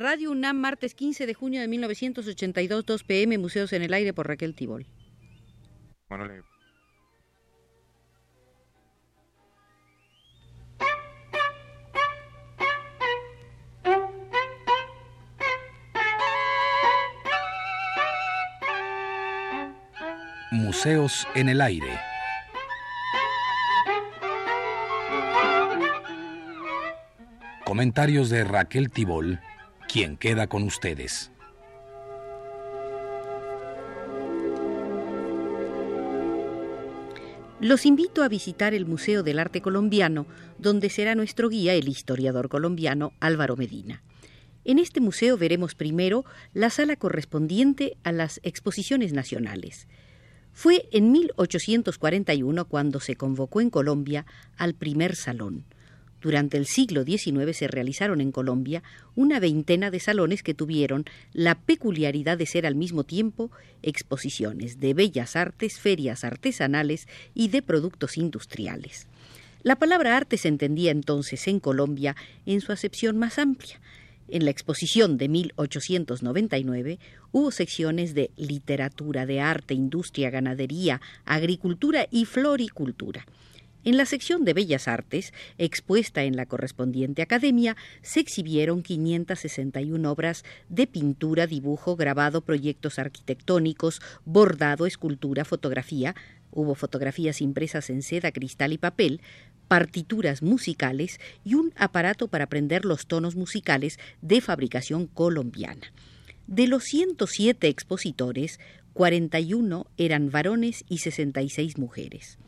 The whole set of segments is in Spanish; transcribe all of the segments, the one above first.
Radio UNAM, martes 15 de junio de 1982, 2 pm, Museos en el Aire por Raquel Tibol. Museos en el Aire. Comentarios de Raquel Tibol, quien queda con ustedes. Los invito a visitar el Museo del Arte Colombiano, donde será nuestro guía el historiador colombiano Álvaro Medina. En este museo veremos primero la sala correspondiente a las exposiciones nacionales. Fue en 1841 cuando se convocó en Colombia al primer salón. Durante el siglo XIX se realizaron en Colombia una veintena de salones que tuvieron la peculiaridad de ser al mismo tiempo exposiciones de bellas artes, ferias artesanales y de productos industriales. La palabra arte se entendía entonces en Colombia en su acepción más amplia. En la exposición de 1899 hubo secciones de literatura, de arte, industria, ganadería, agricultura y floricultura. En la sección de Bellas Artes, expuesta en la correspondiente academia, se exhibieron 561 obras de pintura, dibujo, grabado, proyectos arquitectónicos, bordado, escultura, fotografía, hubo fotografías impresas en seda, cristal y papel, partituras musicales y un aparato para aprender los tonos musicales de fabricación colombiana. De los 107 expositores, 41 eran varones y 66 mujeres.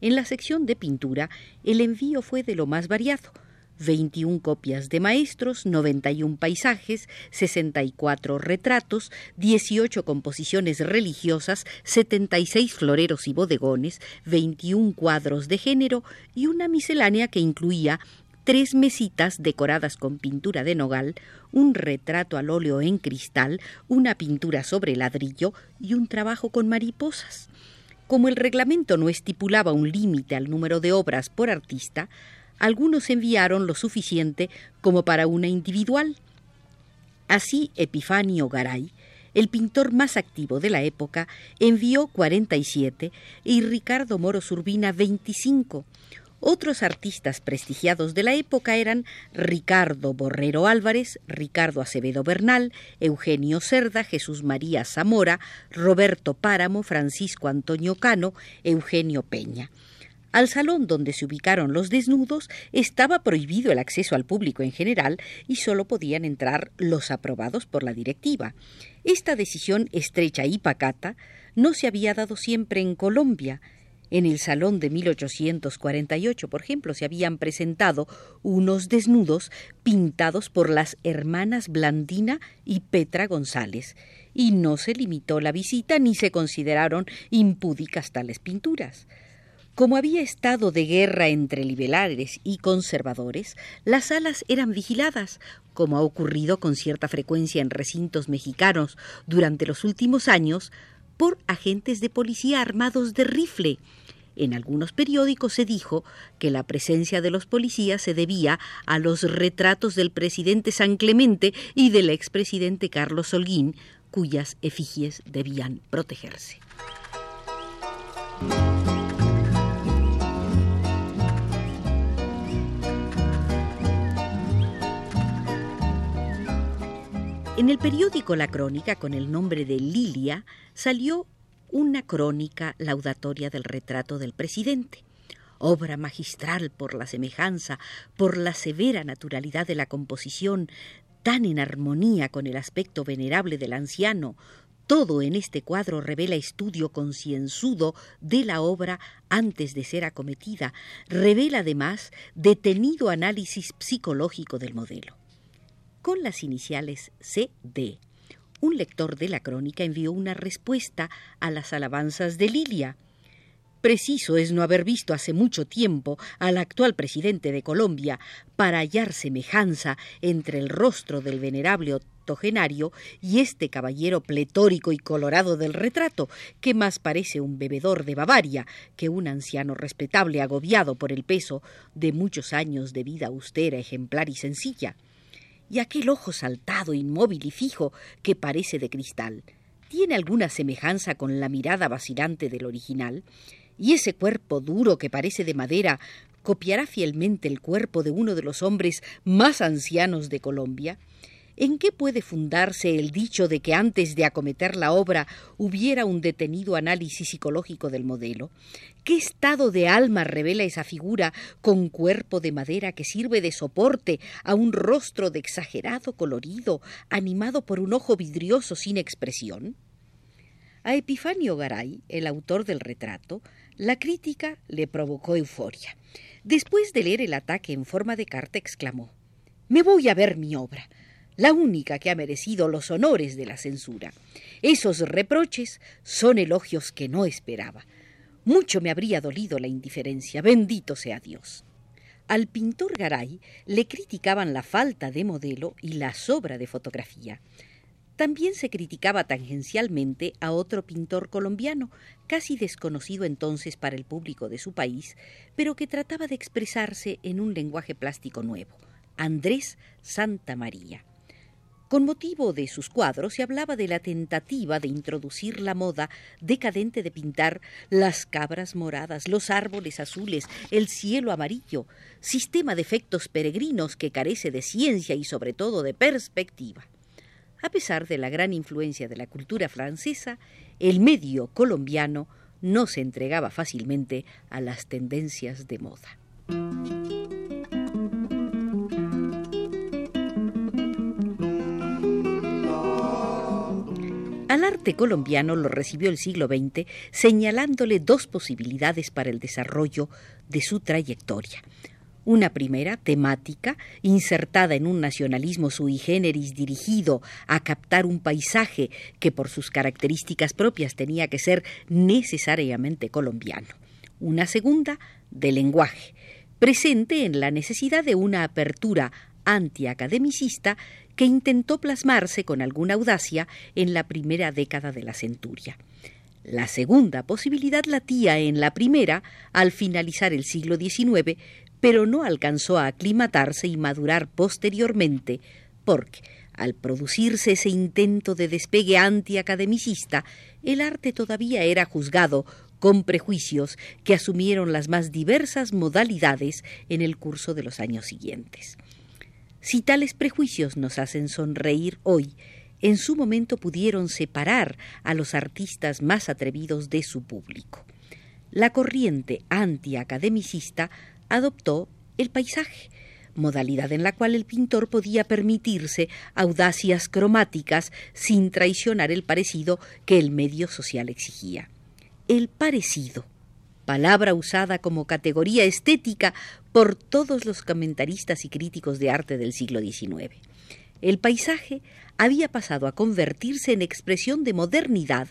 En la sección de pintura, el envío fue de lo más variado. 21 copias de maestros, 91 paisajes, 64 retratos, 18 composiciones religiosas, 76 floreros y bodegones, 21 cuadros de género y una miscelánea que incluía tres mesitas decoradas con pintura de nogal, un retrato al óleo en cristal, una pintura sobre ladrillo y un trabajo con mariposas. Como el reglamento no estipulaba un límite al número de obras por artista, algunos enviaron lo suficiente como para una individual. Así, Epifanio Garay, el pintor más activo de la época, envió 47 y Ricardo Moro Urbina 25. Otros artistas prestigiados de la época eran Ricardo Borrero Álvarez, Ricardo Acevedo Bernal, Eugenio Cerda, Jesús María Zamora, Roberto Páramo, Francisco Antonio Cano, Eugenio Peña. Al salón donde se ubicaron los desnudos estaba prohibido el acceso al público en general y solo podían entrar los aprobados por la directiva. Esta decisión estrecha y pacata no se había dado siempre en Colombia. En el Salón de 1848, por ejemplo, se habían presentado unos desnudos pintados por las hermanas Blandina y Petra González, y no se limitó la visita ni se consideraron impúdicas tales pinturas. Como había estado de guerra entre liberales y conservadores, las salas eran vigiladas, como ha ocurrido con cierta frecuencia en recintos mexicanos durante los últimos años, por agentes de policía armados de rifle. En algunos periódicos se dijo que la presencia de los policías se debía a los retratos del presidente San Clemente y del expresidente Carlos Holguín, cuyas efigies debían protegerse. En el periódico La Crónica, con el nombre de Lilia, salió una crónica laudatoria del retrato del presidente. Obra magistral por la semejanza, por la severa naturalidad de la composición, tan en armonía con el aspecto venerable del anciano, todo en este cuadro revela estudio concienzudo de la obra antes de ser acometida, revela además detenido análisis psicológico del modelo con las iniciales CD. Un lector de la crónica envió una respuesta a las alabanzas de Lilia. Preciso es no haber visto hace mucho tiempo al actual presidente de Colombia para hallar semejanza entre el rostro del venerable octogenario y este caballero pletórico y colorado del retrato, que más parece un bebedor de Bavaria que un anciano respetable agobiado por el peso de muchos años de vida austera, ejemplar y sencilla. Y aquel ojo saltado, inmóvil y fijo que parece de cristal, tiene alguna semejanza con la mirada vacilante del original, y ese cuerpo duro que parece de madera copiará fielmente el cuerpo de uno de los hombres más ancianos de Colombia, ¿En qué puede fundarse el dicho de que antes de acometer la obra hubiera un detenido análisis psicológico del modelo? ¿Qué estado de alma revela esa figura con cuerpo de madera que sirve de soporte a un rostro de exagerado colorido, animado por un ojo vidrioso sin expresión? A Epifanio Garay, el autor del retrato, la crítica le provocó euforia. Después de leer el ataque en forma de carta, exclamó Me voy a ver mi obra la única que ha merecido los honores de la censura. Esos reproches son elogios que no esperaba. Mucho me habría dolido la indiferencia, bendito sea Dios. Al pintor Garay le criticaban la falta de modelo y la sobra de fotografía. También se criticaba tangencialmente a otro pintor colombiano, casi desconocido entonces para el público de su país, pero que trataba de expresarse en un lenguaje plástico nuevo, Andrés Santa María. Con motivo de sus cuadros se hablaba de la tentativa de introducir la moda decadente de pintar las cabras moradas, los árboles azules, el cielo amarillo, sistema de efectos peregrinos que carece de ciencia y sobre todo de perspectiva. A pesar de la gran influencia de la cultura francesa, el medio colombiano no se entregaba fácilmente a las tendencias de moda. Arte colombiano lo recibió el siglo XX señalándole dos posibilidades para el desarrollo de su trayectoria. Una primera, temática, insertada en un nacionalismo sui generis dirigido a captar un paisaje que por sus características propias tenía que ser necesariamente colombiano. Una segunda, de lenguaje, presente en la necesidad de una apertura antiacademicista que intentó plasmarse con alguna audacia en la primera década de la centuria. La segunda posibilidad latía en la primera al finalizar el siglo XIX, pero no alcanzó a aclimatarse y madurar posteriormente, porque, al producirse ese intento de despegue antiacademicista, el arte todavía era juzgado con prejuicios que asumieron las más diversas modalidades en el curso de los años siguientes. Si tales prejuicios nos hacen sonreír hoy, en su momento pudieron separar a los artistas más atrevidos de su público. La corriente antiacademicista adoptó el paisaje, modalidad en la cual el pintor podía permitirse audacias cromáticas sin traicionar el parecido que el medio social exigía. El parecido palabra usada como categoría estética por todos los comentaristas y críticos de arte del siglo XIX. El paisaje había pasado a convertirse en expresión de modernidad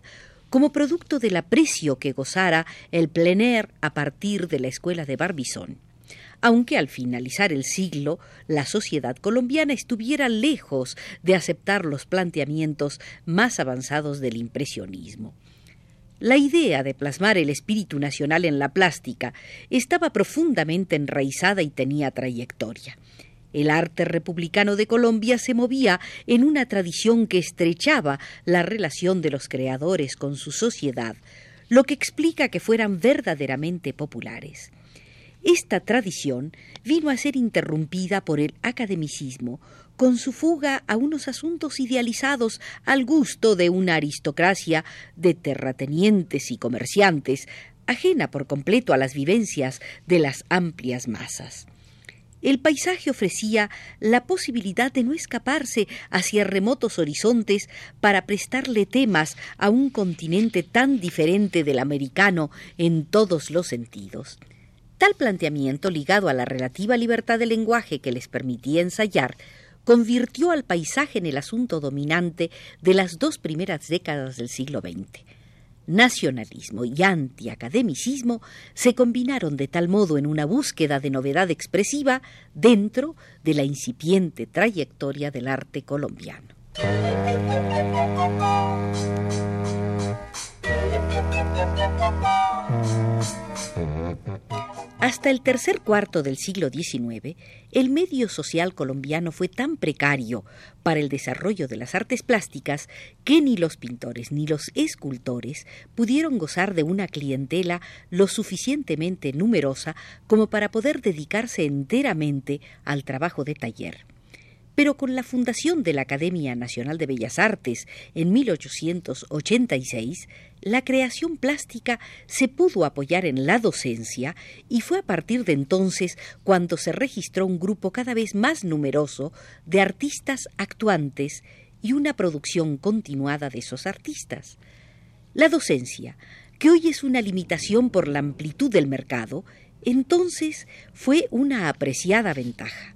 como producto del aprecio que gozara el plein air a partir de la escuela de Barbizón, aunque al finalizar el siglo la sociedad colombiana estuviera lejos de aceptar los planteamientos más avanzados del impresionismo. La idea de plasmar el espíritu nacional en la plástica estaba profundamente enraizada y tenía trayectoria. El arte republicano de Colombia se movía en una tradición que estrechaba la relación de los creadores con su sociedad, lo que explica que fueran verdaderamente populares. Esta tradición vino a ser interrumpida por el academicismo, con su fuga a unos asuntos idealizados al gusto de una aristocracia de terratenientes y comerciantes, ajena por completo a las vivencias de las amplias masas. El paisaje ofrecía la posibilidad de no escaparse hacia remotos horizontes para prestarle temas a un continente tan diferente del americano en todos los sentidos. Tal planteamiento, ligado a la relativa libertad de lenguaje que les permitía ensayar, convirtió al paisaje en el asunto dominante de las dos primeras décadas del siglo XX. Nacionalismo y antiacademicismo se combinaron de tal modo en una búsqueda de novedad expresiva dentro de la incipiente trayectoria del arte colombiano. Hasta el tercer cuarto del siglo XIX, el medio social colombiano fue tan precario para el desarrollo de las artes plásticas que ni los pintores ni los escultores pudieron gozar de una clientela lo suficientemente numerosa como para poder dedicarse enteramente al trabajo de taller pero con la fundación de la Academia Nacional de Bellas Artes en 1886, la creación plástica se pudo apoyar en la docencia y fue a partir de entonces cuando se registró un grupo cada vez más numeroso de artistas actuantes y una producción continuada de esos artistas. La docencia, que hoy es una limitación por la amplitud del mercado, entonces fue una apreciada ventaja.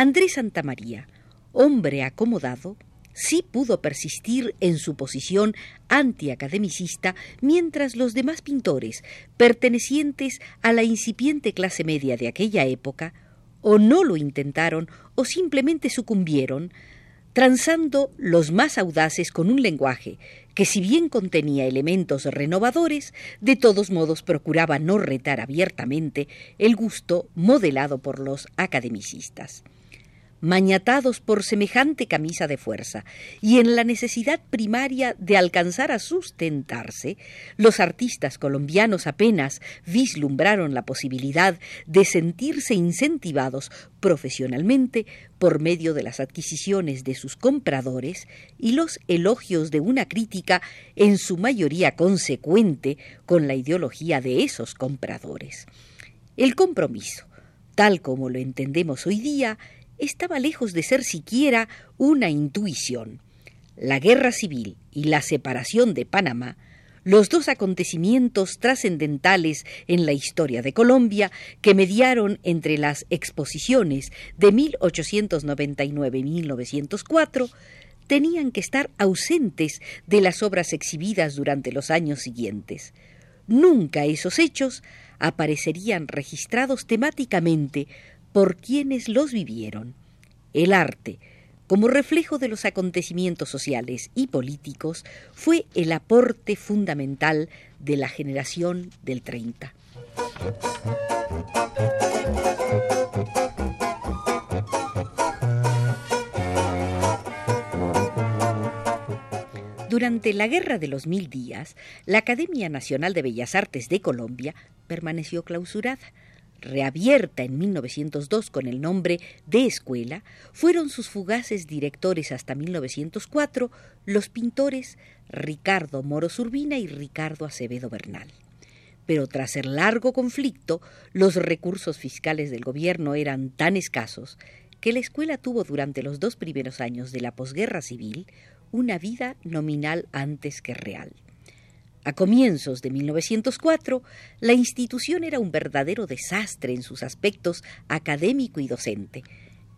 Andrés Santamaría, hombre acomodado, sí pudo persistir en su posición antiacademicista mientras los demás pintores, pertenecientes a la incipiente clase media de aquella época, o no lo intentaron o simplemente sucumbieron, transando los más audaces con un lenguaje que si bien contenía elementos renovadores, de todos modos procuraba no retar abiertamente el gusto modelado por los academicistas mañatados por semejante camisa de fuerza y en la necesidad primaria de alcanzar a sustentarse, los artistas colombianos apenas vislumbraron la posibilidad de sentirse incentivados profesionalmente por medio de las adquisiciones de sus compradores y los elogios de una crítica en su mayoría consecuente con la ideología de esos compradores. El compromiso, tal como lo entendemos hoy día, estaba lejos de ser siquiera una intuición. La guerra civil y la separación de Panamá, los dos acontecimientos trascendentales en la historia de Colombia que mediaron entre las exposiciones de 1899 y 1904, tenían que estar ausentes de las obras exhibidas durante los años siguientes. Nunca esos hechos aparecerían registrados temáticamente por quienes los vivieron. El arte, como reflejo de los acontecimientos sociales y políticos, fue el aporte fundamental de la generación del 30. Durante la Guerra de los Mil Días, la Academia Nacional de Bellas Artes de Colombia permaneció clausurada reabierta en 1902 con el nombre de escuela, fueron sus fugaces directores hasta 1904 los pintores Ricardo Moros Urbina y Ricardo Acevedo Bernal. Pero tras el largo conflicto, los recursos fiscales del gobierno eran tan escasos que la escuela tuvo durante los dos primeros años de la posguerra civil una vida nominal antes que real. A comienzos de 1904, la institución era un verdadero desastre en sus aspectos académico y docente.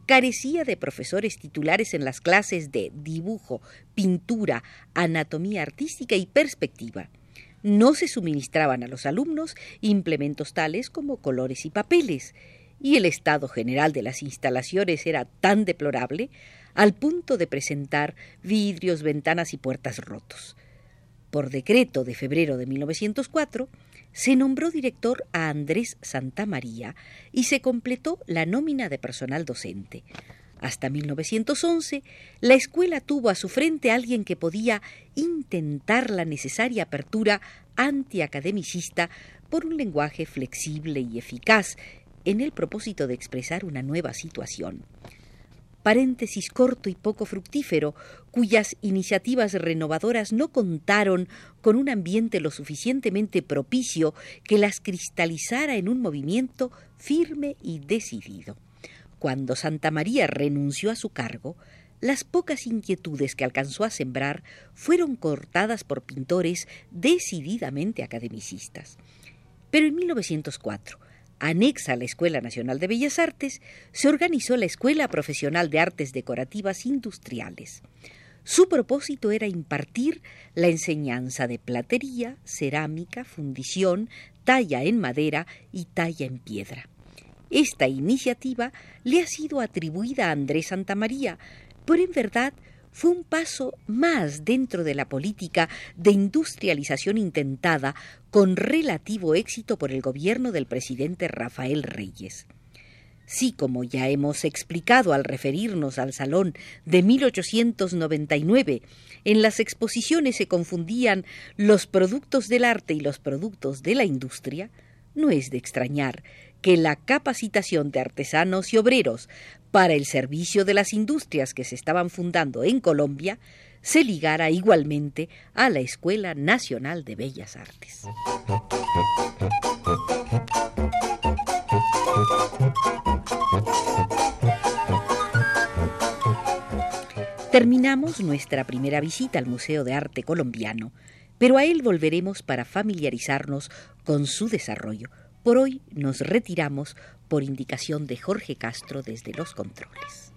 Carecía de profesores titulares en las clases de dibujo, pintura, anatomía artística y perspectiva. No se suministraban a los alumnos implementos tales como colores y papeles, y el estado general de las instalaciones era tan deplorable al punto de presentar vidrios, ventanas y puertas rotos por decreto de febrero de 1904, se nombró director a Andrés Santamaría y se completó la nómina de personal docente. Hasta 1911, la escuela tuvo a su frente a alguien que podía intentar la necesaria apertura antiacademicista por un lenguaje flexible y eficaz en el propósito de expresar una nueva situación paréntesis corto y poco fructífero, cuyas iniciativas renovadoras no contaron con un ambiente lo suficientemente propicio que las cristalizara en un movimiento firme y decidido. Cuando Santa María renunció a su cargo, las pocas inquietudes que alcanzó a sembrar fueron cortadas por pintores decididamente academicistas. Pero en 1904, anexa a la Escuela Nacional de Bellas Artes, se organizó la Escuela Profesional de Artes Decorativas Industriales. Su propósito era impartir la enseñanza de platería, cerámica, fundición, talla en madera y talla en piedra. Esta iniciativa le ha sido atribuida a Andrés Santamaría, pero en verdad fue un paso más dentro de la política de industrialización intentada con relativo éxito por el gobierno del presidente Rafael Reyes. Sí, como ya hemos explicado al referirnos al Salón de 1899, en las exposiciones se confundían los productos del arte y los productos de la industria, no es de extrañar que la capacitación de artesanos y obreros para el servicio de las industrias que se estaban fundando en Colombia se ligara igualmente a la Escuela Nacional de Bellas Artes. Terminamos nuestra primera visita al Museo de Arte Colombiano, pero a él volveremos para familiarizarnos con su desarrollo. Por hoy nos retiramos por indicación de Jorge Castro desde los controles.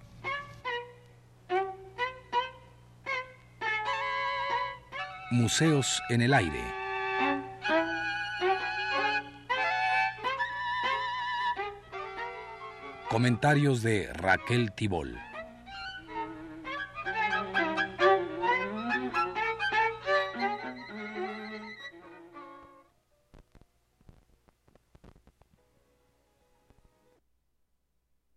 Museos en el aire. Comentarios de Raquel Tibol.